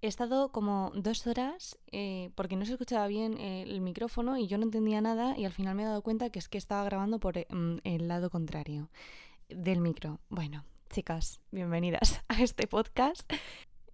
he estado como dos horas eh, porque no se escuchaba bien eh, el micrófono y yo no entendía nada y al final me he dado cuenta que es que estaba grabando por mm, el lado contrario del micro. Bueno, chicas, bienvenidas a este podcast.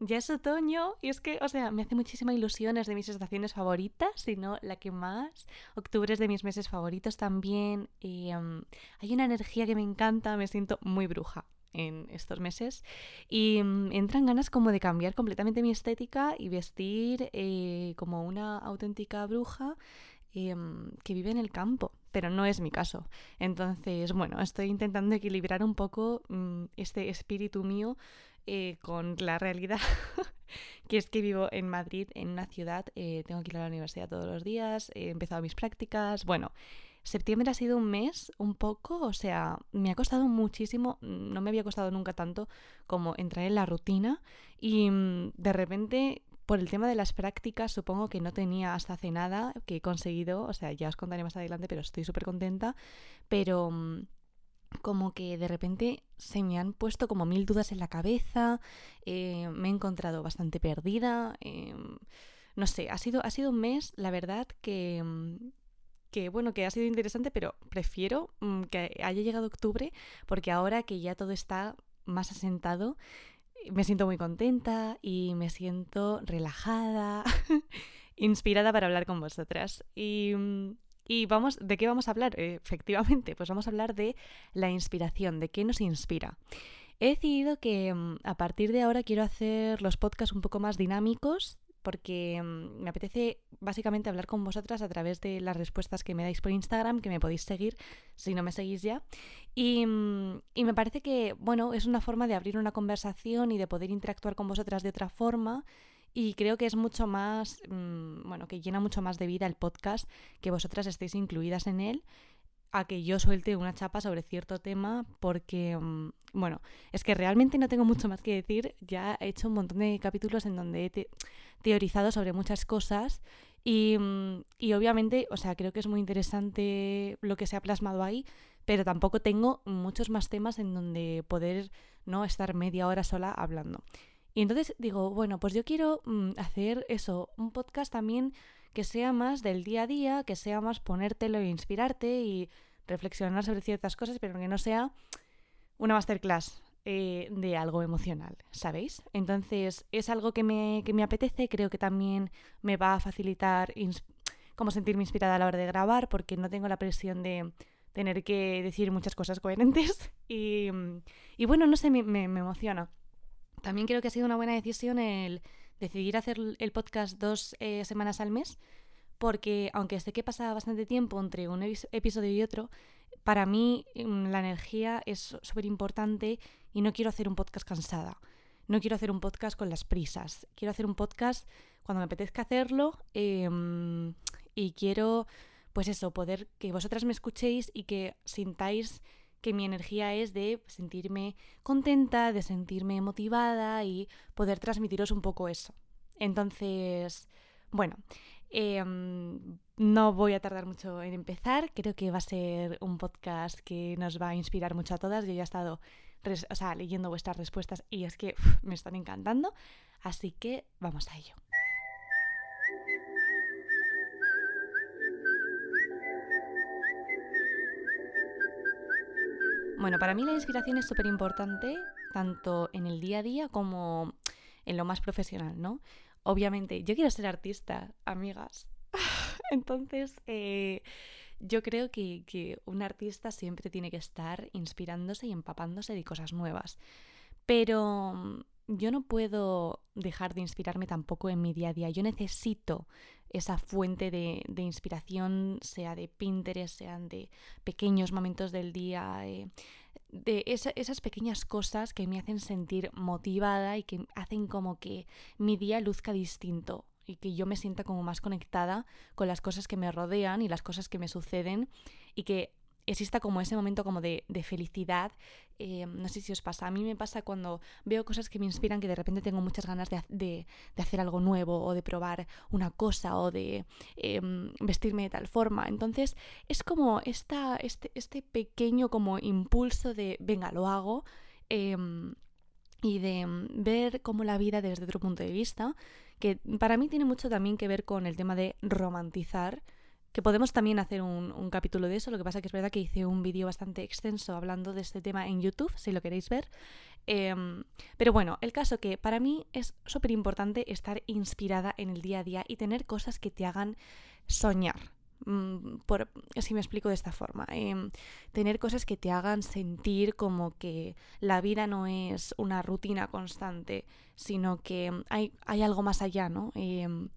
Ya es otoño y es que, o sea, me hace muchísima ilusión, es de mis estaciones favoritas, sino la que más. Octubre es de mis meses favoritos también. Em, hay una energía que me encanta, me siento muy bruja en estos meses y mm, entran ganas como de cambiar completamente mi estética y vestir eh, como una auténtica bruja em, que vive en el campo, pero no es mi caso. Entonces, bueno, estoy intentando equilibrar un poco mm, este espíritu mío eh, con la realidad, que es que vivo en Madrid, en una ciudad, eh, tengo que ir a la universidad todos los días, he empezado mis prácticas, bueno, septiembre ha sido un mes un poco, o sea, me ha costado muchísimo, no me había costado nunca tanto como entrar en la rutina y mm, de repente por el tema de las prácticas, supongo que no tenía hasta hace nada que he conseguido, o sea, ya os contaré más adelante, pero estoy súper contenta, pero mm, como que de repente se me han puesto como mil dudas en la cabeza, eh, me he encontrado bastante perdida, em, no sé, ha sido, ha sido un mes, la verdad, que, mm, que bueno, que ha sido interesante, pero prefiero mm, que haya llegado octubre porque ahora que ya todo está más asentado, me siento muy contenta y me siento relajada, inspirada para hablar con vosotras. Y, mm, y vamos, ¿de qué vamos a hablar? Efectivamente, pues vamos a hablar de la inspiración, de qué nos inspira. He decidido que mm, a partir de ahora quiero hacer los podcasts un poco más dinámicos, porque mm, me apetece básicamente hablar con vosotras a través de las respuestas que me dais por Instagram, que me podéis seguir si no me seguís ya. Y, mm, y, me parece que, bueno, es una forma de abrir una conversación y de poder interactuar con vosotras de otra forma. Y creo que es mucho más, mm, bueno, que llena mucho más de vida el podcast que vosotras estéis incluidas en él a que yo suelte una chapa sobre cierto tema porque, mm, bueno, es que realmente no tengo mucho más que decir. Ya he hecho un montón de capítulos en donde he teorizado sobre muchas cosas y, mm, y, obviamente, o sea, creo que es muy interesante lo que se ha plasmado ahí, pero tampoco tengo muchos más temas en donde poder no estar media hora sola hablando. Y entonces digo, bueno, pues yo quiero mm, hacer eso, un podcast también que sea más del día a día, que sea más ponértelo e inspirarte y reflexionar sobre ciertas cosas, pero que no sea una masterclass eh, de algo emocional, ¿sabéis? Entonces es algo que me, que me apetece, creo que también me va a facilitar como sentirme inspirada a la hora de grabar, porque no tengo la presión de tener que decir muchas cosas coherentes y, y bueno, no sé, me, me, me emociona. También creo que ha sido una buena decisión el decidir hacer el podcast dos eh, semanas al mes, porque aunque sé que pasa bastante tiempo entre un episodio y otro, para mí mm, la energía es súper importante y no quiero hacer un podcast cansada. No quiero hacer un podcast con las prisas. Quiero hacer un podcast cuando me apetezca hacerlo em, y quiero, pues eso, poder que vosotras me escuchéis y que sintáis que mi energía es de sentirme contenta, de sentirme motivada y poder transmitiros un poco eso. Entonces, bueno, em, no voy a tardar mucho en empezar. Creo que va a ser un podcast que nos va a inspirar mucho a todas. Yo ya he estado leyendo vuestras respuestas y es que me están encantando. Así que vamos a ello. Bueno, para mí la inspiración es súper importante, tanto en el día a día como en lo más profesional, ¿no? Obviamente, yo quiero ser artista, amigas. Entonces, eh, yo creo que, que un artista siempre tiene que estar inspirándose y empapándose de cosas nuevas. Pero yo no puedo dejar de inspirarme tampoco en mi día a día. Yo necesito esa fuente de, inspiración, sea de Pinterest, sean de pequeños momentos del día, eh, de esas pequeñas cosas que me hacen sentir motivada y que hacen como que mi día luzca distinto y que yo me sienta como más conectada con las cosas que me rodean y las cosas que me suceden y que exista como ese momento como de, felicidad. Eh, no sé si os pasa, a mí me pasa cuando veo cosas que me inspiran que de repente tengo muchas ganas de, hacer algo nuevo o de probar una cosa o de em, vestirme de tal forma. Entonces es como esta, este, este pequeño como impulso de, venga, lo hago. Em, y de ver cómo la vida desde otro punto de vista, que para mí tiene mucho también que ver con el tema de romantizar, que podemos también hacer un, capítulo de eso, lo que pasa que es verdad que hice un vídeo bastante extenso hablando de este tema en YouTube, si lo queréis ver. Em, pero bueno, el caso que para mí es súper importante estar inspirada en el día a día y tener cosas que te hagan soñar, Mm, por, si me explico de esta forma, em, tener cosas que te hagan sentir como que la vida no es una rutina constante, sino que hay, hay algo más allá, ¿no? Em,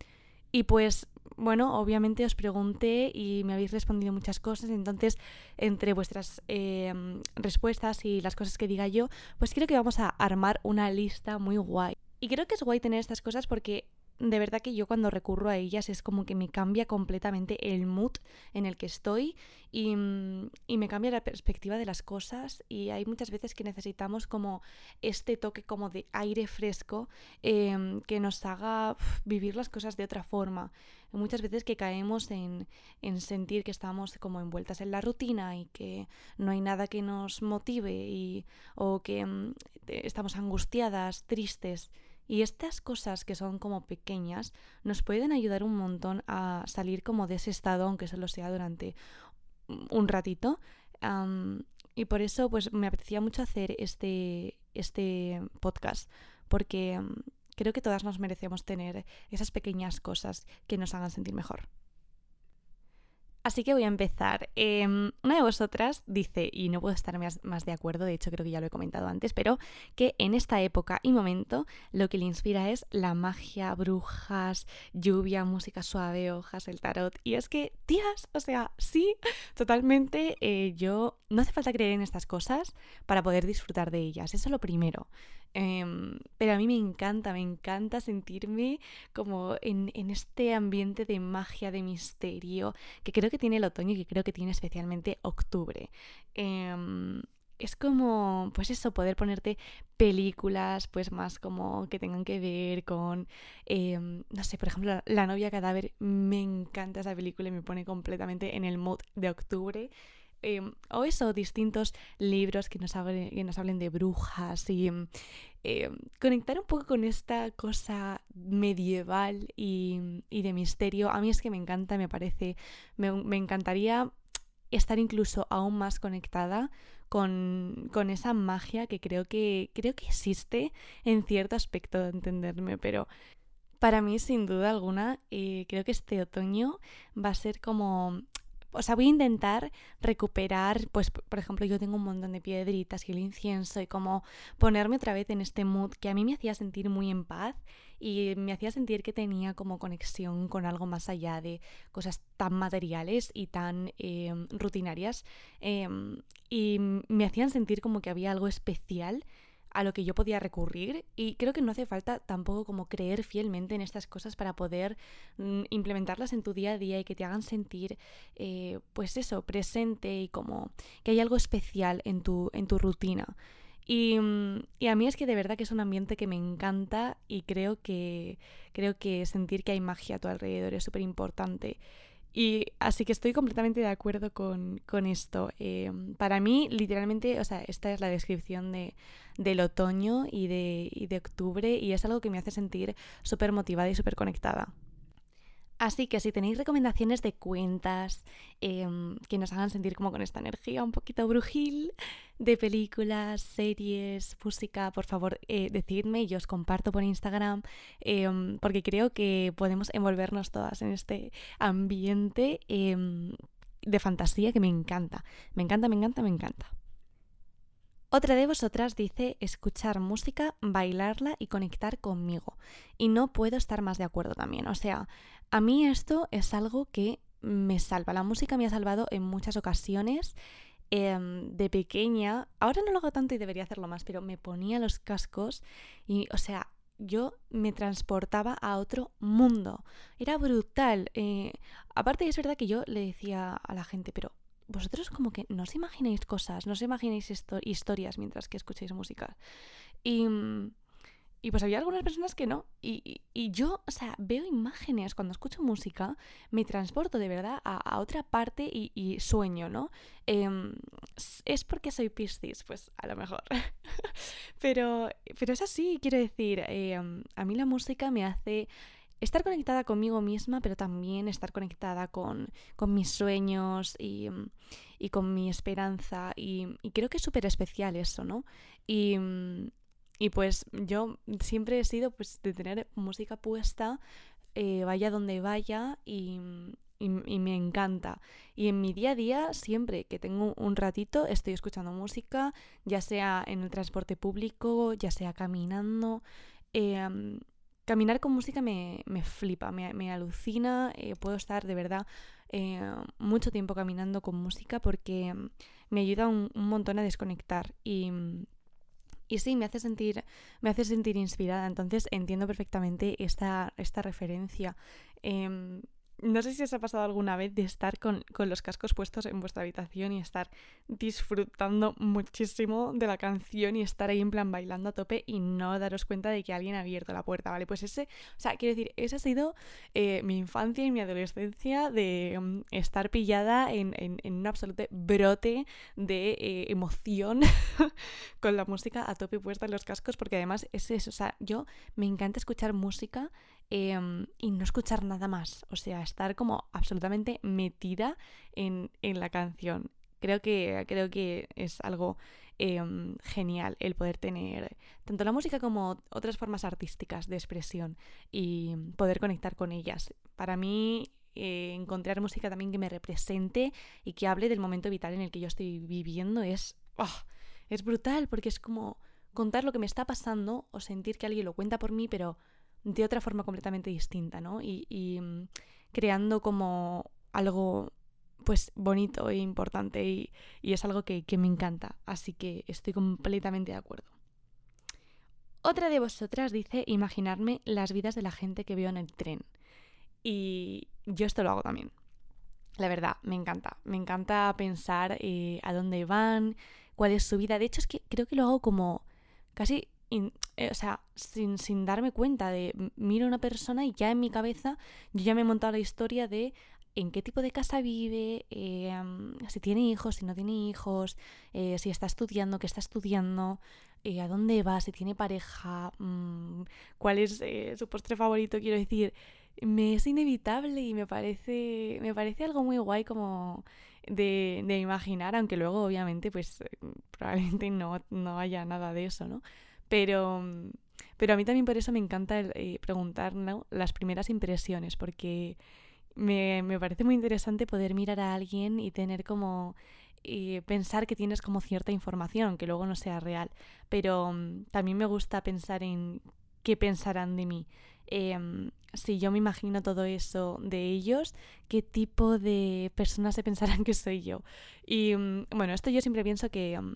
y pues, bueno, obviamente os pregunté y me habéis respondido muchas cosas, entonces entre vuestras em, respuestas y las cosas que diga yo, pues creo que vamos a armar una lista muy guay. Y creo que es guay tener estas cosas porque de verdad que yo cuando recurro a ellas es como que me cambia completamente el mood en el que estoy y, mm, me cambia la perspectiva de las cosas y hay muchas veces que necesitamos como este toque como de aire fresco em, que nos haga vivir las cosas de otra forma. Muchas veces que caemos en, en sentir que estamos como envueltas en la rutina y que no hay nada que nos motive y, o que mm, estamos angustiadas, tristes. Y estas cosas que son como pequeñas nos pueden ayudar un montón a salir como de ese estado, aunque solo sea durante un ratito. y por eso pues me apetecía mucho hacer este, este podcast, porque creo que todas nos merecemos tener esas pequeñas cosas que nos hagan sentir mejor. Así que voy a empezar. Em, una de vosotras dice, y no puedo estar más, de acuerdo, de hecho creo que ya lo he comentado antes, pero que en esta época y momento lo que le inspira es la magia, brujas, lluvia, música suave, hojas, el tarot. Y es que, tías, o sea, sí, totalmente, eh, yo no hace falta creer en estas cosas para poder disfrutar de ellas, eso es lo primero. Em, pero a mí me encanta, me encanta sentirme como en, este ambiente de magia, de misterio, que creo que tiene el otoño y que creo que tiene especialmente octubre. Em, es como, pues eso, poder ponerte películas, pues más como que tengan que ver con, em, no sé, por ejemplo, La novia cadáver, me encanta esa película y me pone completamente en el mood de octubre. Em, o eso, distintos libros que nos, hablen, que nos hablen de brujas y em, conectar un poco con esta cosa medieval y, de misterio. A mí es que me encanta, me parece, me, encantaría estar incluso aún más conectada con, con, esa magia que creo que creo que existe en cierto aspecto de entenderme, pero para mí sin duda alguna eh, creo que este otoño va a ser como o sea, voy a intentar recuperar, pues, por ejemplo, yo tengo un montón de piedritas y el incienso y como ponerme otra vez en este mood que a mí me hacía sentir muy en paz y me hacía sentir que tenía como conexión con algo más allá de cosas tan materiales y tan em, rutinarias em, y me hacían sentir como que había algo especial a lo que yo podía recurrir y creo que no hace falta tampoco como creer fielmente en estas cosas para poder mm, implementarlas en tu día a día y que te hagan sentir eh, pues eso, presente y como que hay algo especial en tu, en tu rutina. Y, mm, y, a mí es que de verdad que es un ambiente que me encanta y creo que, creo que sentir que hay magia a tu alrededor es súper importante. Y así que estoy completamente de acuerdo con, esto. Eh, para mí, literalmente, o sea, esta es la descripción de, del otoño y de, y de octubre y es algo que me hace sentir súper motivada y súper conectada. Así que si tenéis recomendaciones de cuentas em, que nos hagan sentir como con esta energía un poquito brujil, de películas, series, música, por favor eh, decidme y os comparto por Instagram em, porque creo que podemos envolvernos todas en este ambiente em, de fantasía que me encanta. Me encanta, me encanta, me encanta. Otra de vosotras dice escuchar música, bailarla y conectar conmigo. Y no puedo estar más de acuerdo también. O sea, a mí esto es algo que me salva. La música me ha salvado en muchas ocasiones. Em, de pequeña, ahora no lo hago tanto y debería hacerlo más, pero me ponía los cascos y, o sea, yo me transportaba a otro mundo. Era brutal. Eh, aparte, es verdad que yo le decía a la gente, pero vosotros como que no os imagináis cosas, no os imagináis historias mientras que escucháis música. Y, y pues había algunas personas que no. Y, yo, o sea, veo imágenes cuando escucho música, me transporto de verdad a, otra parte y, sueño, ¿no? Em, es porque soy Piscis, pues a lo mejor. pero, pero es así, quiero decir, em, a mí la música me hace estar conectada conmigo misma, pero también estar conectada con, mis sueños y, con mi esperanza. Y, y creo que es súper especial eso, ¿no? Y, y pues yo siempre he sido pues de tener música puesta, eh, vaya donde vaya y, me encanta. Y en mi día a día, siempre que tengo un ratito, estoy escuchando música, ya sea en el transporte público, ya sea caminando. Em, caminar con música me, flipa, me, alucina, eh, puedo estar de verdad eh, mucho tiempo caminando con música porque me ayuda un, un montón a desconectar y y sí, me hace sentir, me hace sentir inspirada, entonces entiendo perfectamente esta, esta referencia. Em, no sé si os ha pasado alguna vez de estar con, los cascos puestos en vuestra habitación y estar disfrutando muchísimo de la canción y estar ahí en plan bailando a tope y no daros cuenta de que alguien ha abierto la puerta, ¿vale? Pues ese, o sea, quiero decir, esa ha sido eh, mi infancia y mi adolescencia de mm, estar pillada en, un absoluto brote de eh, emoción con la música a tope puesta en los cascos, porque además es eso, o sea, yo me encanta escuchar música Em, y no escuchar nada más. O sea, estar como absolutamente metida en, la canción. Creo que, creo que es algo em, genial el poder tener tanto la música como otras formas artísticas de expresión y poder conectar con ellas. Para mí, eh, encontrar música también que me represente y que hable del momento vital en el que yo estoy viviendo es, ¡ah! es brutal porque es como contar lo que me está pasando o sentir que alguien lo cuenta por mí, pero de otra forma completamente distinta, ¿no? Y, mm, creando como algo pues bonito e importante y, es algo que, me encanta, así que estoy completamente de acuerdo. Otra de vosotras dice imaginarme las vidas de la gente que veo en el tren. Y yo esto lo hago también. La verdad, me encanta. Me encanta pensar eh, a dónde van, cuál es su vida. De hecho, es que creo que lo hago como casi eh, o sea, sin, sin, darme cuenta de miro a una persona y ya en mi cabeza yo ya me he montado la historia de en qué tipo de casa vive, eh, si tiene hijos, si no tiene hijos, eh, si está estudiando, qué está estudiando, a dónde va, si tiene pareja, mm, cuál es su postre favorito, quiero decir, me es inevitable y me parece, me parece algo muy guay como de, de imaginar, aunque luego obviamente pues probablemente no, no haya nada de eso, ¿no? Pero, pero a mí también por eso me encanta eh, preguntar las primeras impresiones, porque me, me, parece muy interesante poder mirar a alguien y tener como... Eh, pensar que tienes como cierta información, que luego no sea real. Pero mm, también me gusta pensar en qué pensarán de mí. Em, si yo me imagino todo eso de ellos, qué tipo de personas se pensarán que soy yo. Y mm, bueno, esto yo siempre pienso que mm,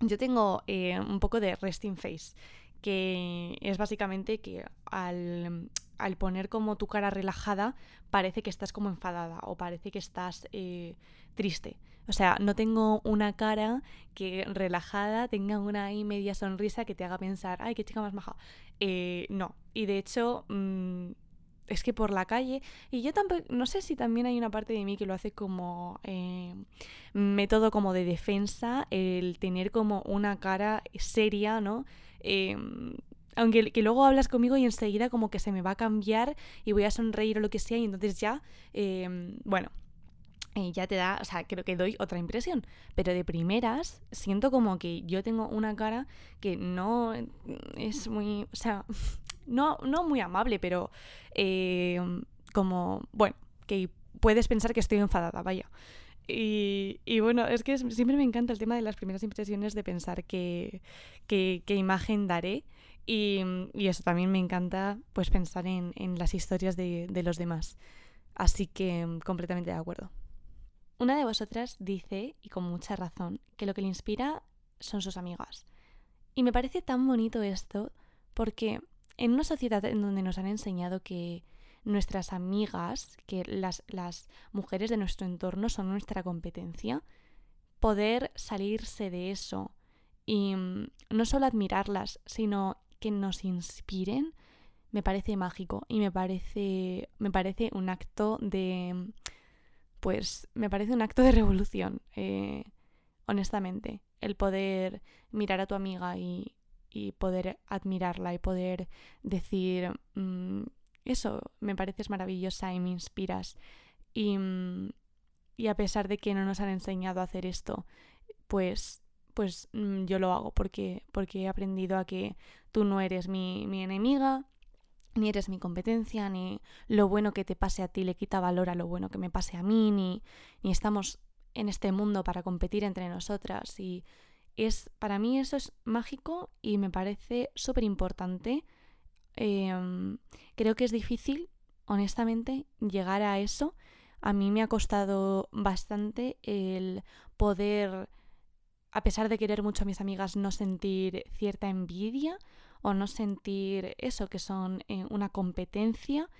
yo tengo eh, un poco de resting face, que es básicamente que al, poner como tu cara relajada parece que estás como enfadada o parece que estás eh, triste. O sea, no tengo una cara que relajada tenga una media sonrisa que te haga pensar, ay, qué chica más maja. Eh, no. Y de hecho, mm, es que por la calle, y yo tampoco, no sé si también hay una parte de mí que lo hace como eh, método como de defensa, el tener como una cara seria, ¿no? Em, aunque que luego hablas conmigo y enseguida como que se me va a cambiar y voy a sonreír o lo que sea y entonces ya, em, bueno, ya te da, o sea, creo que doy otra impresión. Pero de primeras siento como que yo tengo una cara que no es muy, o sea, no, no muy amable, pero eh, como, bueno, que puedes pensar que estoy enfadada, vaya. Y, y, bueno, es que siempre me encanta el tema de las primeras impresiones de pensar qué que, imagen daré. Y, y, eso también me encanta, pues pensar en, en las historias de, de los demás. Así que completamente de acuerdo. Una de vosotras dice, y con mucha razón, que lo que le inspira son sus amigas. Y me parece tan bonito esto porque en una sociedad en donde nos han enseñado que nuestras amigas, que las, las mujeres de nuestro entorno son nuestra competencia, poder salirse de eso y mm, no solo admirarlas, sino que nos inspiren, me parece mágico y me parece, me parece un acto de, pues, me parece un acto de revolución, eh, honestamente, el poder mirar a tu amiga y, y poder admirarla y poder decir, mm, eso, me pareces maravillosa y me inspiras. Y, mm, y a pesar de que no nos han enseñado a hacer esto, pues pues mm, yo lo hago porque, porque he aprendido a que tú no eres mi, mi enemiga, ni eres mi competencia, ni lo bueno que te pase a ti le quita valor a lo bueno que me pase a mí, ni, ni estamos en este mundo para competir entre nosotras. Y es, para mí eso es mágico y me parece súper importante. Em, creo que es difícil, honestamente, llegar a eso. A mí me ha costado bastante el poder a pesar de querer mucho a mis amigas, no sentir cierta envidia o no sentir eso, que son eh, una competencia.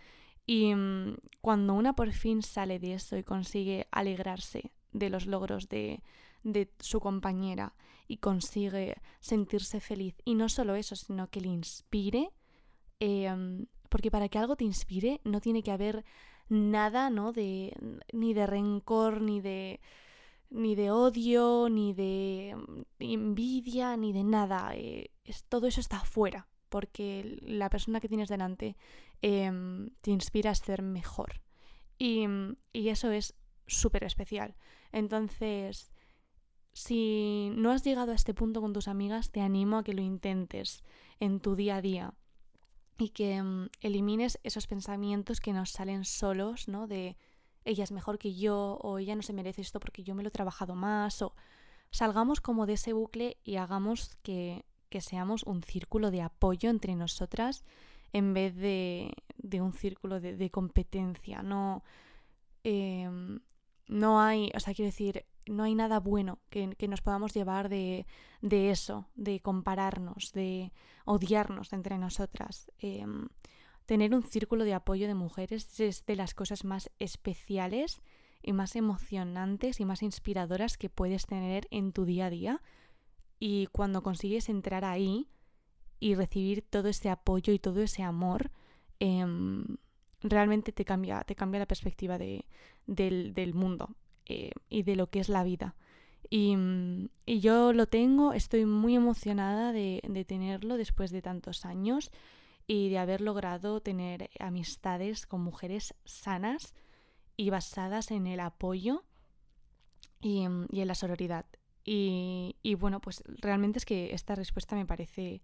Y mm, cuando una por fin sale de eso y consigue alegrarse de los logros de, de su compañera y consigue sentirse feliz, y no solo eso, sino que le inspire, em, porque para que algo te inspire no tiene que haber nada, ¿no? De, ni de rencor, ni de ni de odio, ni de mm, envidia, ni de nada. Eh, es, todo eso está afuera, porque la persona que tienes delante em, te inspira a ser mejor. Y, y eso es súper especial. Entonces, si no has llegado a este punto con tus amigas, te animo a que lo intentes en tu día a día y que mm, elimines esos pensamientos que nos salen solos, ¿no? De ella es mejor que yo o ella no se merece esto porque yo me lo he trabajado más o salgamos como de ese bucle y hagamos que, que seamos un círculo de apoyo entre nosotras en vez de, de un círculo de, competencia. No, em, no hay, o sea, quiero decir, no hay nada bueno que, que nos podamos llevar de, de, eso, de compararnos, de odiarnos entre nosotras. Eh, tener un círculo de apoyo de mujeres es de las cosas más especiales y más emocionantes y más inspiradoras que puedes tener en tu día a día. Y cuando consigues entrar ahí y recibir todo ese apoyo y todo ese amor, em, realmente te cambia, te cambia la perspectiva de, del, mundo eh, y de lo que es la vida. Y, y, yo lo tengo, estoy muy emocionada de, de tenerlo después de tantos años y de haber logrado tener amistades con mujeres sanas y basadas en el apoyo y, en la sororidad. Y, bueno, pues realmente es que esta respuesta me parece,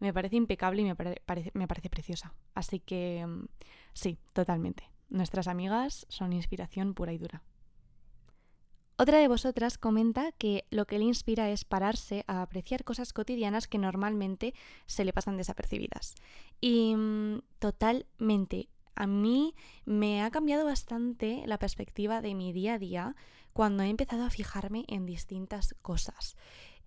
me parece impecable y me, parece, me parece preciosa. Así que sí, totalmente. Nuestras amigas son inspiración pura y dura. Otra de vosotras comenta que lo que le inspira es pararse a apreciar cosas cotidianas que normalmente se le pasan desapercibidas. Y mm, totalmente, a mí me ha cambiado bastante la perspectiva de mi día a día cuando he empezado a fijarme en distintas cosas.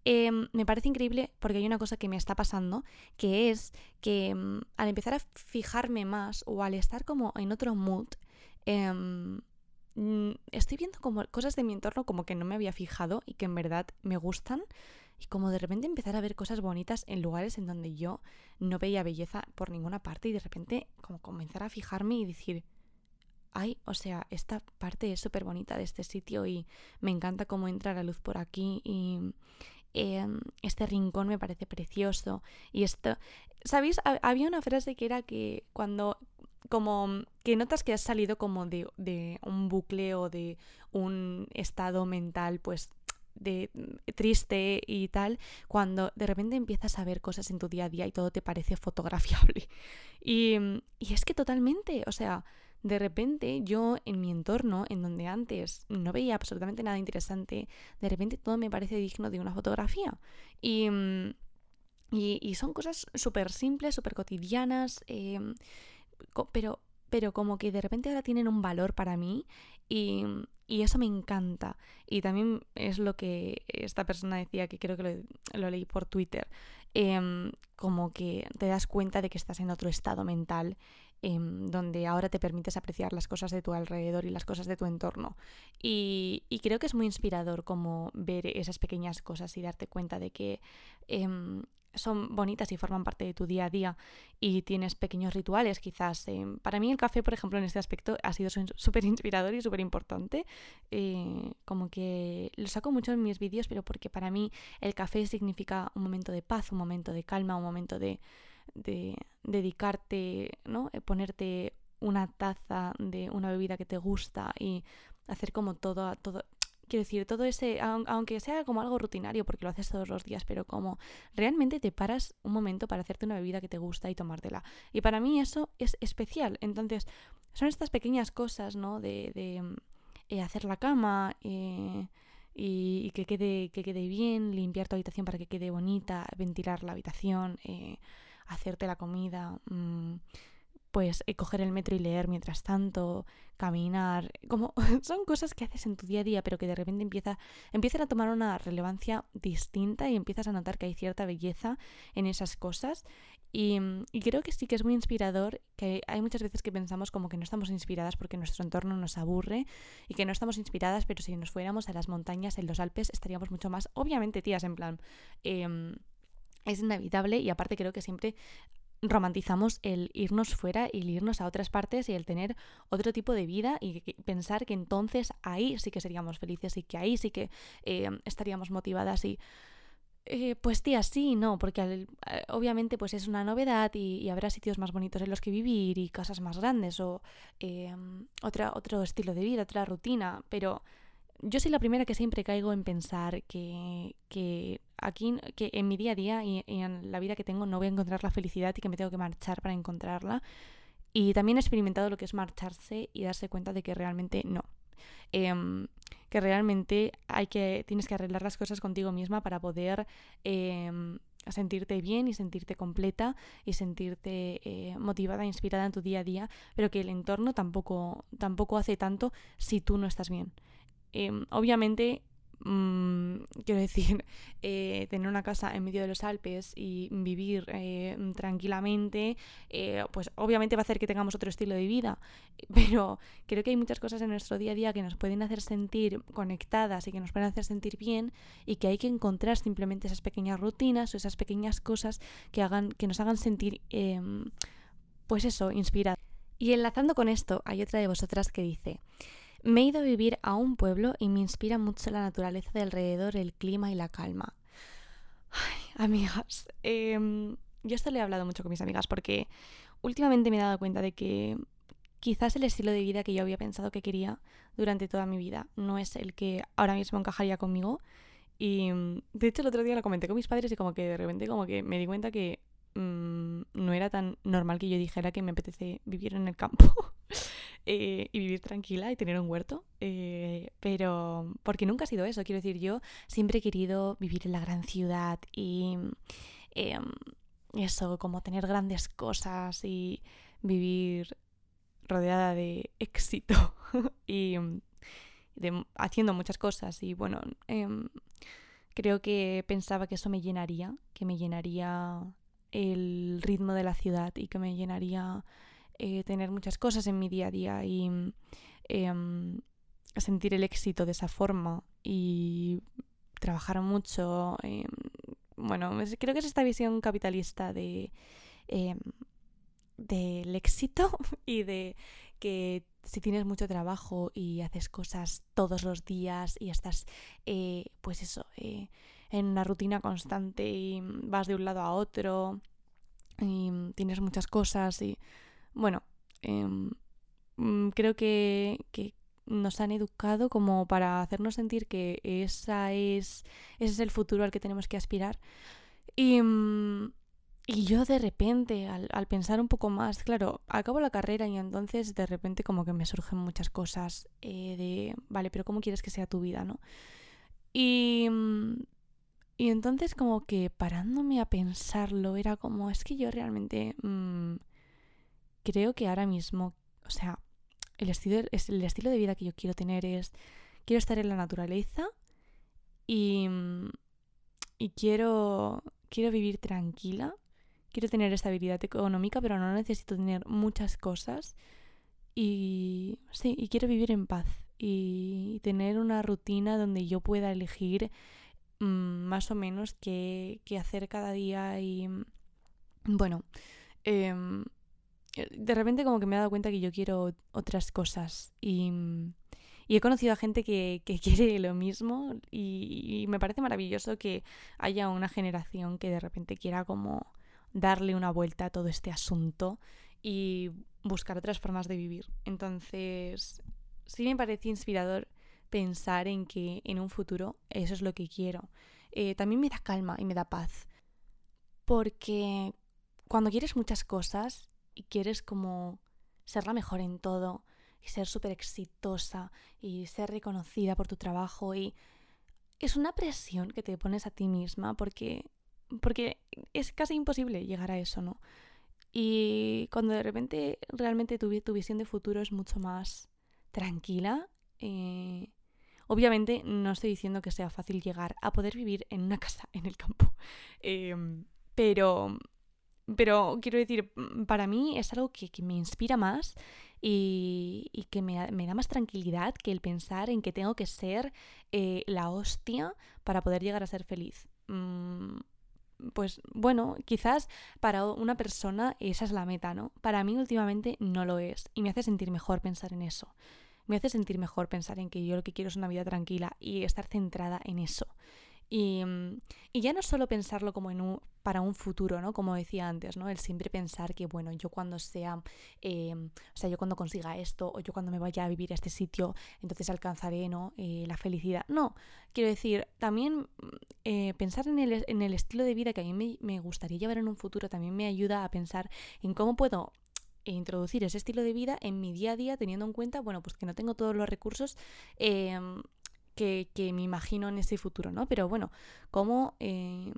Em, me parece increíble porque hay una cosa que me está pasando, que es que mm, al empezar a fijarme más o al estar como en otro mood, em, Mm, estoy viendo como cosas de mi entorno como que no me había fijado y que en verdad me gustan y como de repente empezar a ver cosas bonitas en lugares en donde yo no veía belleza por ninguna parte y de repente como comenzar a fijarme y decir, ay, o sea, esta parte es súper bonita de este sitio y me encanta cómo entra la luz por aquí y em, este rincón me parece precioso y esto, ¿sabéis? Había una frase que era que cuando como que notas que has salido como de, de un bucle o de un estado mental pues de triste y tal, cuando de repente empiezas a ver cosas en tu día a día y todo te parece fotografiable. Y, y, es que totalmente, o sea, de repente yo en mi entorno, en donde antes no veía absolutamente nada interesante, de repente todo me parece digno de una fotografía. Y, y, son cosas súper simples, súper cotidianas. Eh, pero, pero como que de repente ahora tienen un valor para mí y, y eso me encanta. Y también es lo que esta persona decía, que creo que lo, leí por Twitter, em, como que te das cuenta de que estás en otro estado mental em, donde ahora te permites apreciar las cosas de tu alrededor y las cosas de tu entorno. Y, y creo que es muy inspirador como ver esas pequeñas cosas y darte cuenta de que em, son bonitas y forman parte de tu día a día y tienes pequeños rituales quizás. Eh, para mí el café, por ejemplo, en este aspecto ha sido súper inspirador y súper importante. Eh, como que lo saco mucho en mis vídeos, pero porque para mí el café significa un momento de paz, un momento de calma, un momento de, de dedicarte, ¿no? Eh, ponerte una taza de una bebida que te gusta y hacer como todo, todo, quiero decir, todo ese, aunque sea como algo rutinario porque lo haces todos los días, pero como realmente te paras un momento para hacerte una bebida que te gusta y tomártela. Y para mí eso es especial. Entonces, son estas pequeñas cosas, ¿no? De, de eh, hacer la cama eh, y, que, quede, que quede bien, limpiar tu habitación para que quede bonita, ventilar la habitación, eh, hacerte la comida. Mm, pues eh, coger el metro y leer mientras tanto, caminar, como son cosas que haces en tu día a día, pero que de repente empieza, empiezan a tomar una relevancia distinta y empiezas a notar que hay cierta belleza en esas cosas. Y, y, creo que sí que es muy inspirador, que hay muchas veces que pensamos como que no estamos inspiradas porque nuestro entorno nos aburre y que no estamos inspiradas, pero si nos fuéramos a las montañas, en los Alpes, estaríamos mucho más, obviamente, tías, en plan... Eh, es inevitable y aparte creo que siempre romantizamos el irnos fuera y el irnos a otras partes y el tener otro tipo de vida y pensar que entonces ahí sí que seríamos felices y que ahí sí que eh, estaríamos motivadas y eh, pues tía, sí, no, porque eh, obviamente pues es una novedad y, habrá sitios más bonitos en los que vivir y casas más grandes o otra, otro estilo de vida, otra rutina, pero yo soy la primera que siempre caigo en pensar que, que aquí, que en mi día a día y, en la vida que tengo no voy a encontrar la felicidad y que me tengo que marchar para encontrarla. Y también he experimentado lo que es marcharse y darse cuenta de que realmente no. Em, que realmente hay que, tienes que arreglar las cosas contigo misma para poder em, sentirte bien y sentirte completa y sentirte eh, motivada e inspirada en tu día a día, pero que el entorno tampoco, tampoco hace tanto si tú no estás bien. Em, obviamente, mm, quiero decir, eh, tener una casa en medio de los Alpes y vivir eh, tranquilamente, eh, pues obviamente va a hacer que tengamos otro estilo de vida, pero creo que hay muchas cosas en nuestro día a día que nos pueden hacer sentir conectadas y que nos pueden hacer sentir bien y que hay que encontrar simplemente esas pequeñas rutinas o esas pequeñas cosas que, hagan, que nos hagan sentir, em, pues eso, inspiradas. Y enlazando con esto, hay otra de vosotras que dice, me he ido a vivir a un pueblo y me inspira mucho la naturaleza de alrededor, el clima y la calma. Ay, amigas, em, yo esto le he hablado mucho con mis amigas porque últimamente me he dado cuenta de que quizás el estilo de vida que yo había pensado que quería durante toda mi vida no es el que ahora mismo encajaría conmigo. Y de hecho el otro día lo comenté con mis padres y como que de repente como que me di cuenta que mm, no era tan normal que yo dijera que me apetece vivir en el campo. Eh, y vivir tranquila y tener un huerto. Eh, pero porque nunca ha sido eso. Quiero decir, yo siempre he querido vivir en la gran ciudad y em, eso, como tener grandes cosas y vivir rodeada de éxito y haciendo muchas cosas. Y bueno, em, creo que pensaba que eso me llenaría, que me llenaría el ritmo de la ciudad y que me llenaría eh, tener muchas cosas en mi día a día y em, sentir el éxito de esa forma y trabajar mucho. Em, bueno, creo que es esta visión capitalista de em, del éxito y de que si tienes mucho trabajo y haces cosas todos los días y estás, eh, pues eso, eh, en una rutina constante y vas de un lado a otro y tienes muchas cosas y bueno, em, mm, creo que, nos han educado como para hacernos sentir que esa es, ese es el futuro al que tenemos que aspirar. Y, mm, y yo de repente, al, pensar un poco más, claro, acabo la carrera y entonces de repente como que me surgen muchas cosas eh, de, vale, pero ¿cómo quieres que sea tu vida, no? Y, mm, y entonces como que parándome a pensarlo, era como, es que yo realmente creo que ahora mismo, o sea, el estilo, el estilo de vida que yo quiero tener es, quiero estar en la naturaleza y, y quiero, quiero vivir tranquila, quiero tener estabilidad económica, pero no necesito tener muchas cosas. Y sí, y quiero vivir en paz y tener una rutina donde yo pueda elegir mm, más o menos qué, hacer cada día y bueno, em, de repente como que me he dado cuenta que yo quiero otras cosas y, he conocido a gente que, quiere lo mismo y, me parece maravilloso que haya una generación que de repente quiera como darle una vuelta a todo este asunto y buscar otras formas de vivir. Entonces, sí me parece inspirador pensar en que en un futuro eso es lo que quiero. Eh, también me da calma y me da paz. Porque cuando quieres muchas cosas y quieres como ser la mejor en todo y ser súper exitosa y ser reconocida por tu trabajo y es una presión que te pones a ti misma porque porque es casi imposible llegar a eso, ¿no? Y cuando de repente realmente tu, tu visión de futuro es mucho más tranquila, eh, obviamente no estoy diciendo que sea fácil llegar a poder vivir en una casa en el campo, em, pero pero quiero decir, para mí es algo que, me inspira más y, que me, da más tranquilidad que el pensar en que tengo que ser eh, la hostia para poder llegar a ser feliz. Mm, pues bueno, quizás para una persona esa es la meta, ¿no? Para mí últimamente no lo es y me hace sentir mejor pensar en eso. Me hace sentir mejor pensar en que yo lo que quiero es una vida tranquila y estar centrada en eso. Mm, y, ya no solo pensarlo como en un, para un futuro, ¿no? Como decía antes, ¿no? El siempre pensar que, bueno, yo cuando sea, em, o sea, yo cuando consiga esto, o yo cuando me vaya a vivir a este sitio, entonces alcanzaré, ¿no? Eh, la felicidad. No, quiero decir, también mm, eh, pensar en el, en el, estilo de vida que a mí me, me gustaría llevar en un futuro también me ayuda a pensar en cómo puedo introducir ese estilo de vida en mi día a día teniendo en cuenta, bueno, pues que no tengo todos los recursos eh, que, me imagino en ese futuro, ¿no? Pero bueno, ¿cómo, eh,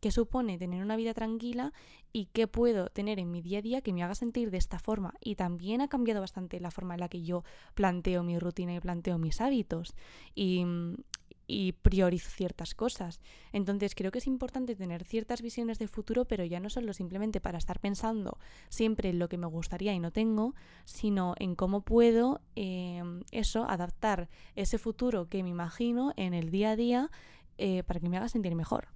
¿qué supone tener una vida tranquila y qué puedo tener en mi día a día que me haga sentir de esta forma? Y también ha cambiado bastante la forma en la que yo planteo mi rutina y planteo mis hábitos. Y, y priorizo ciertas cosas. Entonces creo que es importante tener ciertas visiones de futuro, pero ya no solo simplemente para estar pensando siempre en lo que me gustaría y no tengo, sino en cómo puedo em, eso, adaptar ese futuro que me imagino en el día a día eh, para que me haga sentir mejor.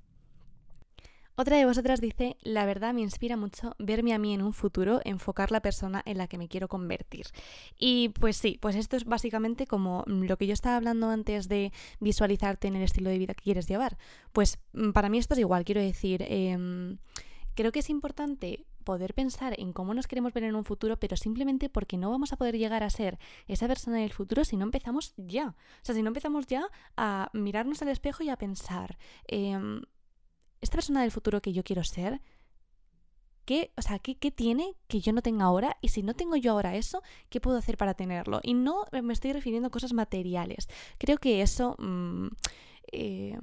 Otra de vosotras dice, la verdad me inspira mucho verme a mí en un futuro, enfocar la persona en la que me quiero convertir. Y pues sí, pues esto es básicamente como lo que yo estaba hablando antes de visualizarte en el estilo de vida que quieres llevar. Pues mm, para mí esto es igual, quiero decir, em, creo que es importante poder pensar en cómo nos queremos ver en un futuro, pero simplemente porque no vamos a poder llegar a ser esa persona en el futuro si no empezamos ya. O sea, si no empezamos ya a mirarnos al espejo y a pensar, em, esta persona del futuro que yo quiero ser, ¿qué, o sea, ¿qué, tiene que yo no tenga ahora? Y si no tengo yo ahora eso, ¿qué puedo hacer para tenerlo? Y no me estoy refiriendo a cosas materiales. Creo que eso... Mm, eh,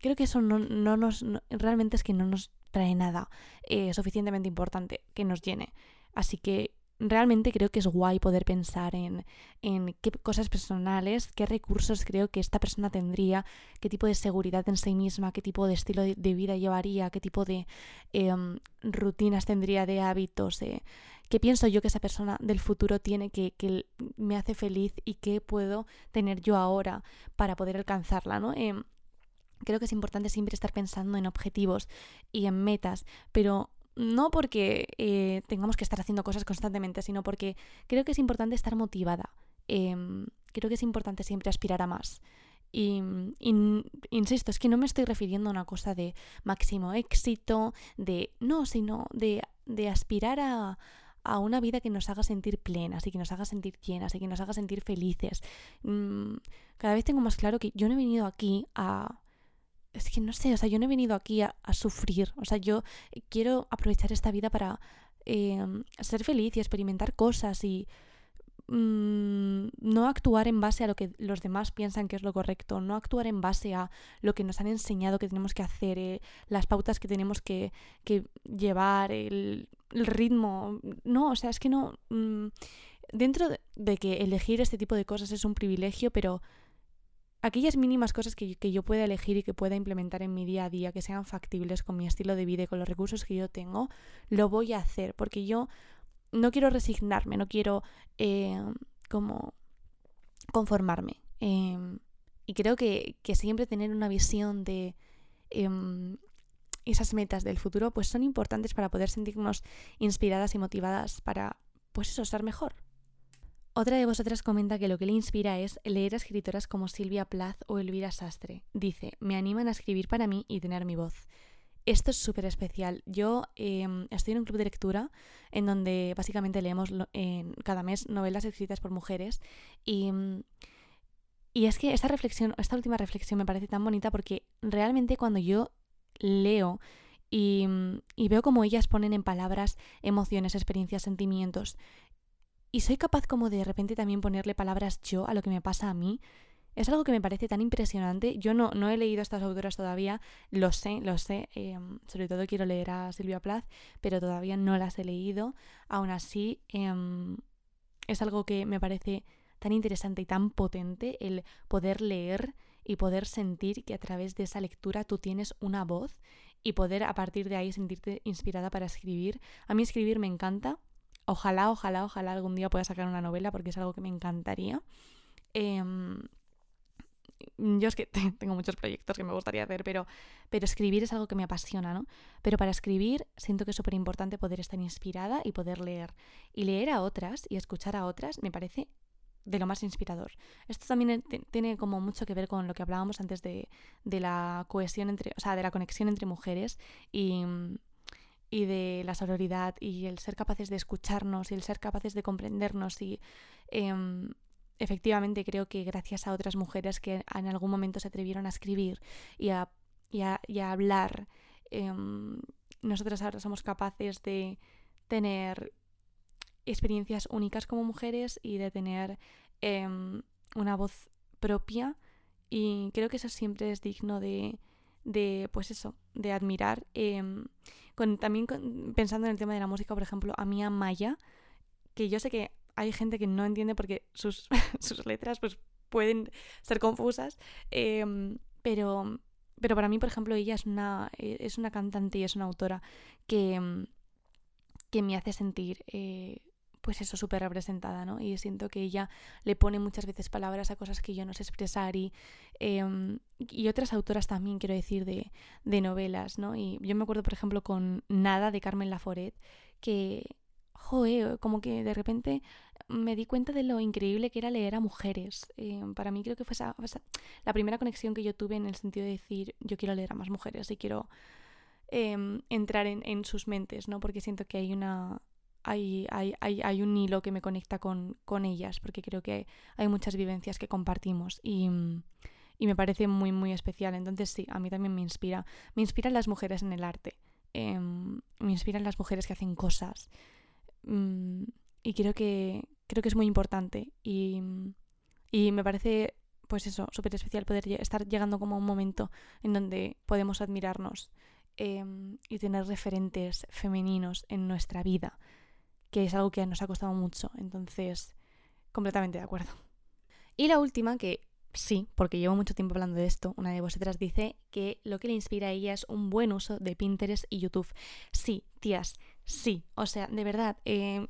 creo que eso no, nos... realmente es que no nos trae nada eh, suficientemente importante que nos llene. Así que realmente creo que es guay poder pensar en, qué cosas personales, qué recursos creo que esta persona tendría, qué tipo de seguridad en sí misma, qué tipo de estilo de, vida llevaría, qué tipo de em, rutinas tendría de hábitos, qué pienso yo que esa persona del futuro tiene que, que, me hace feliz y qué puedo tener yo ahora para poder alcanzarla, ¿no? Em, creo que es importante siempre estar pensando en objetivos y en metas, pero no porque eh, tengamos que estar haciendo cosas constantemente, sino porque creo que es importante estar motivada. Em, creo que es importante siempre aspirar a más. Y, insisto, es que no me estoy refiriendo a una cosa de máximo éxito, de no, sino de, aspirar a, a, una vida que nos haga sentir plenas y que nos haga sentir llenas y que nos haga sentir felices. Mm, cada vez tengo más claro que yo no he venido aquí a, es que no sé, o sea, yo no he venido aquí a, sufrir, o sea, yo quiero aprovechar esta vida para em, ser feliz y experimentar cosas y mm, no actuar en base a lo que los demás piensan que es lo correcto, no actuar en base a lo que nos han enseñado que tenemos que hacer, eh, las pautas que tenemos que, llevar, el, ritmo, no, o sea, es que no... Mm, dentro de que elegir este tipo de cosas es un privilegio, pero aquellas mínimas cosas que, yo pueda elegir y que pueda implementar en mi día a día, que sean factibles con mi estilo de vida y con los recursos que yo tengo, lo voy a hacer, porque yo no quiero resignarme, no quiero eh, como conformarme. Em, y creo que, siempre tener una visión de em, esas metas del futuro pues son importantes para poder sentirnos inspiradas y motivadas para pues eso, ser mejor. Otra de vosotras comenta que lo que le inspira es leer a escritoras como Silvia Plath o Elvira Sastre. Dice, me animan a escribir para mí y tener mi voz. Esto es súper especial. Yo em, estoy en un club de lectura en donde básicamente leemos cada mes novelas escritas por mujeres y, y es que esta reflexión, esta última reflexión me parece tan bonita porque realmente cuando yo leo y, y, veo como ellas ponen en palabras emociones, experiencias, sentimientos y soy capaz como de repente también ponerle palabras yo a lo que me pasa a mí. Es algo que me parece tan impresionante. Yo no, no he leído estas autoras todavía, lo sé, lo sé. Em, sobre todo quiero leer a Silvia Plath, pero todavía no las he leído. Aún así, em, es algo que me parece tan interesante y tan potente el poder leer y poder sentir que a través de esa lectura tú tienes una voz y poder a partir de ahí sentirte inspirada para escribir. A mí escribir me encanta, Ojalá, ojalá, ojalá algún día pueda sacar una novela porque es algo que me encantaría. Em, yo es que tengo muchos proyectos que me gustaría hacer, pero, pero escribir es algo que me apasiona, ¿no? Pero para escribir siento que es súper importante poder estar inspirada y poder leer. Y leer a otras y escuchar a otras me parece de lo más inspirador. Esto también tiene como mucho que ver con lo que hablábamos antes de, de la cohesión entre, o sea, de la conexión entre mujeres y, y de la sororidad y el ser capaces de escucharnos y el ser capaces de comprendernos y em, efectivamente creo que gracias a otras mujeres que en algún momento se atrevieron a escribir y a, hablar, em, nosotras ahora somos capaces de tener experiencias únicas como mujeres y de tener em, una voz propia y creo que eso siempre es digno de, de pues eso, de admirar también pensando en el tema de la música, por ejemplo, a Mía Maya, que yo sé que hay gente que no entiende porque sus, sus letras pues, pueden ser confusas, em, pero, pero para mí, por ejemplo, ella es una, e, es una cantante y es una autora que, em, que me hace sentir eh, pues eso, súper representada, ¿no? Y siento que ella le pone muchas veces palabras a cosas que yo no sé expresar y, em, y otras autoras también, quiero decir, de, de, novelas, ¿no? Y yo me acuerdo, por ejemplo, con Nada de Carmen Laforet, que, joe, como que de repente me di cuenta de lo increíble que era leer a mujeres. Em, para mí creo que fue esa, la primera conexión que yo tuve en el sentido de decir, yo quiero leer a más mujeres y quiero... Em, entrar en, en, sus mentes, ¿no? Porque siento que hay una, hay, hay, hay, hay, un hilo que me conecta con, con, ellas, porque creo que hay muchas vivencias que compartimos y, y, me parece muy, muy especial. Entonces sí, a mí también me inspira. Me inspiran las mujeres en el arte, em, me inspiran las mujeres que hacen cosas mm, y creo que, creo que es muy importante y, y me parece pues eso, súper especial poder estar llegando como a un momento en donde podemos admirarnos em, y tener referentes femeninos en nuestra vida que es algo que nos ha costado mucho. Entonces, completamente de acuerdo. Y la última, que sí, porque llevo mucho tiempo hablando de esto, una de vosotras dice que lo que le inspira a ella es un buen uso de Pinterest y YouTube. Sí, tías, sí. O sea, de verdad, eh,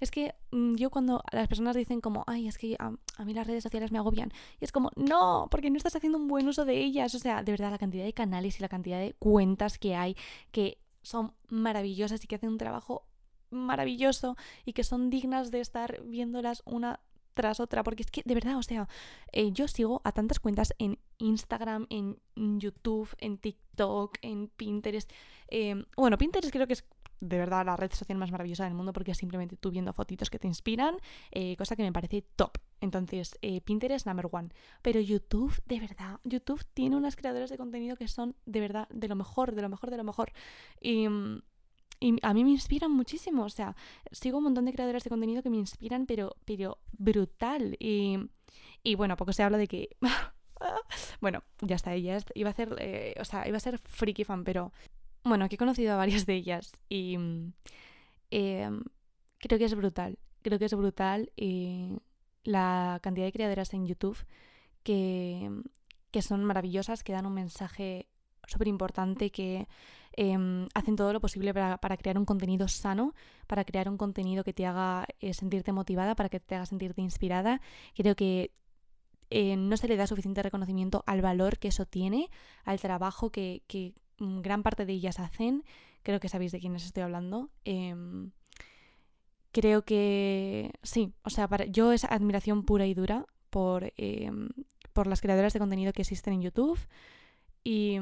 es que mm, yo cuando las personas dicen como, ay, es que a, a, mí las redes sociales me agobian, y es como, no, porque no estás haciendo un buen uso de ellas. O sea, de verdad, la cantidad de canales y la cantidad de cuentas que hay que son maravillosas y que hacen un trabajo maravilloso y que son dignas de estar viéndolas una tras otra, porque es que de verdad, o sea, eh, yo sigo a tantas cuentas en Instagram, en YouTube, en TikTok, en Pinterest. Em, bueno, Pinterest creo que es de verdad la red social más maravillosa del mundo porque simplemente tú viendo fotitos que te inspiran, eh, cosa que me parece top. Entonces, eh, Pinterest number one. Pero YouTube, de verdad, YouTube tiene unas creadoras de contenido que son de verdad de lo mejor, de lo mejor, de lo mejor. Mm, y a mí me inspiran muchísimo. O sea, sigo un montón de creadoras de contenido que me inspiran, pero, pero brutal. Y, y bueno, poco se habla de que. bueno, ya está, ella iba a ser. Eh, o sea, iba a ser freaky fan, pero. Bueno, que he conocido a varias de ellas y. Em, creo que es brutal. Creo que es brutal y la cantidad de creadoras en YouTube que, que son maravillosas, que dan un mensaje súper importante, que Em, hacen todo lo posible para, crear un contenido sano, para crear un contenido que te haga eh, sentirte motivada, para que te haga sentirte inspirada. Creo que eh, no se le da suficiente reconocimiento al valor que eso tiene, al trabajo que, que gran parte de ellas hacen. Creo que sabéis de quiénes estoy hablando. Em, creo que sí, o sea, para, yo es admiración pura y dura por, em, por las creadoras de contenido que existen en YouTube y,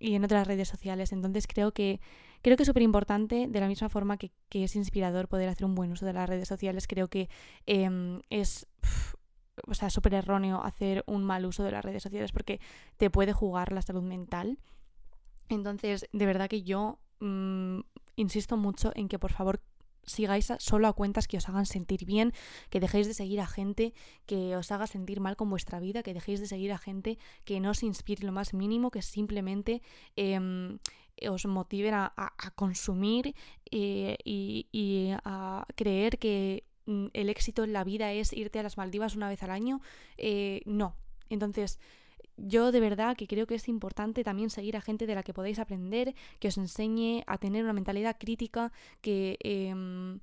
y en otras redes sociales. Entonces creo que creo que es súper importante, de la misma forma que, que, es inspirador poder hacer un buen uso de las redes sociales, creo que eh, es o sea, súper erróneo hacer un mal uso de las redes sociales porque te puede jugar la salud mental. Entonces, de verdad que yo mmm, insisto mucho en que por favor sigáis solo a cuentas que os hagan sentir bien, que dejéis de seguir a gente que os haga sentir mal con vuestra vida, que dejéis de seguir a gente que no os inspire lo más mínimo, que simplemente eh, os motiven a, a, a consumir eh, y, y, a creer que mm, el éxito en la vida es irte a las Maldivas una vez al año. Eh, no. Entonces, yo de verdad que creo que es importante también seguir a gente de la que podéis aprender, que os enseñe a tener una mentalidad crítica, que... Eh,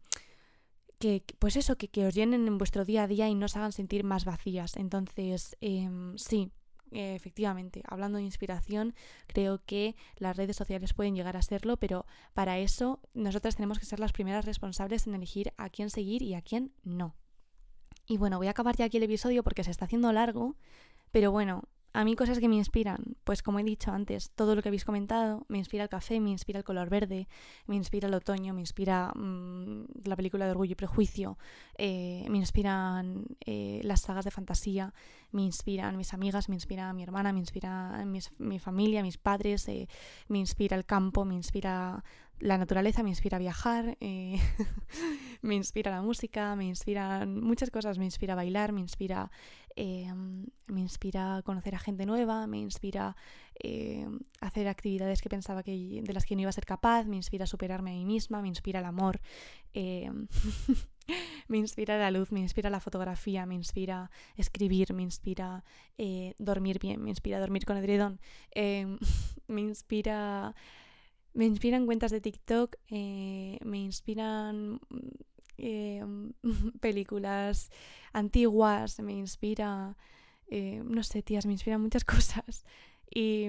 que, pues eso, que, que, os llenen en vuestro día a día y no os hagan sentir más vacías. Entonces, eh, sí, efectivamente, hablando de inspiración, creo que las redes sociales pueden llegar a serlo, pero para eso nosotras tenemos que ser las primeras responsables en elegir a quién seguir y a quién no. Y bueno, voy a acabar ya aquí el episodio porque se está haciendo largo, pero bueno, a mí cosas que me inspiran, pues como he dicho antes, todo lo que habéis comentado, me inspira el café, me inspira el color verde, me inspira el otoño, me inspira mmm, la película de Orgullo y Prejuicio, eh, me inspiran eh, las sagas de fantasía, me inspiran mis amigas, me inspira mi hermana, me inspira mis, mi familia, mis padres, eh, me inspira el campo, me inspira la naturaleza, me inspira viajar, eh, me inspira la música, me inspiran muchas cosas, me inspira bailar, me inspira eh, me inspira conocer a gente nueva, me inspira eh, hacer actividades que pensaba que de las que no iba a ser capaz, me inspira superarme a mí misma, me inspira el amor, eh, me inspira la luz, me inspira la fotografía, me inspira escribir, me inspira eh, dormir bien, me inspira dormir con edredón, me inspira... Me inspiran cuentas de TikTok, eh, me inspiran eh, películas antiguas, me inspira, eh, no sé, tías, me inspiran muchas cosas. Y,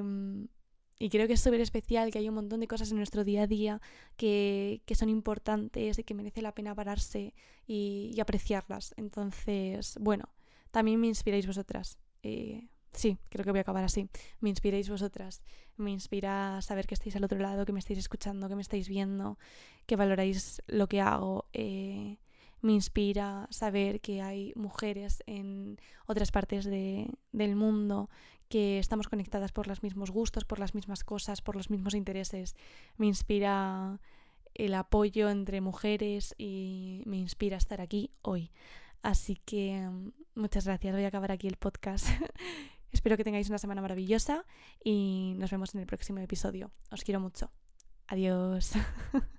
y creo que es súper especial, que hay un montón de cosas en nuestro día a día que, que son importantes y que merece la pena pararse y, y, apreciarlas. Entonces, bueno, también me inspiráis vosotras. Eh, sí, creo que voy a acabar así. Me inspiráis vosotras. Me inspira saber que estáis al otro lado, que me estáis escuchando, que me estáis viendo, que valoráis lo que hago. Eh, me inspira saber que hay mujeres en otras partes de, del mundo que estamos conectadas por los mismos gustos, por las mismas cosas, por los mismos intereses. Me inspira el apoyo entre mujeres y me inspira estar aquí hoy. Así que mm, muchas gracias. Voy a acabar aquí el podcast. Espero que tengáis una semana maravillosa y nos vemos en el próximo episodio. Os quiero mucho. Adiós.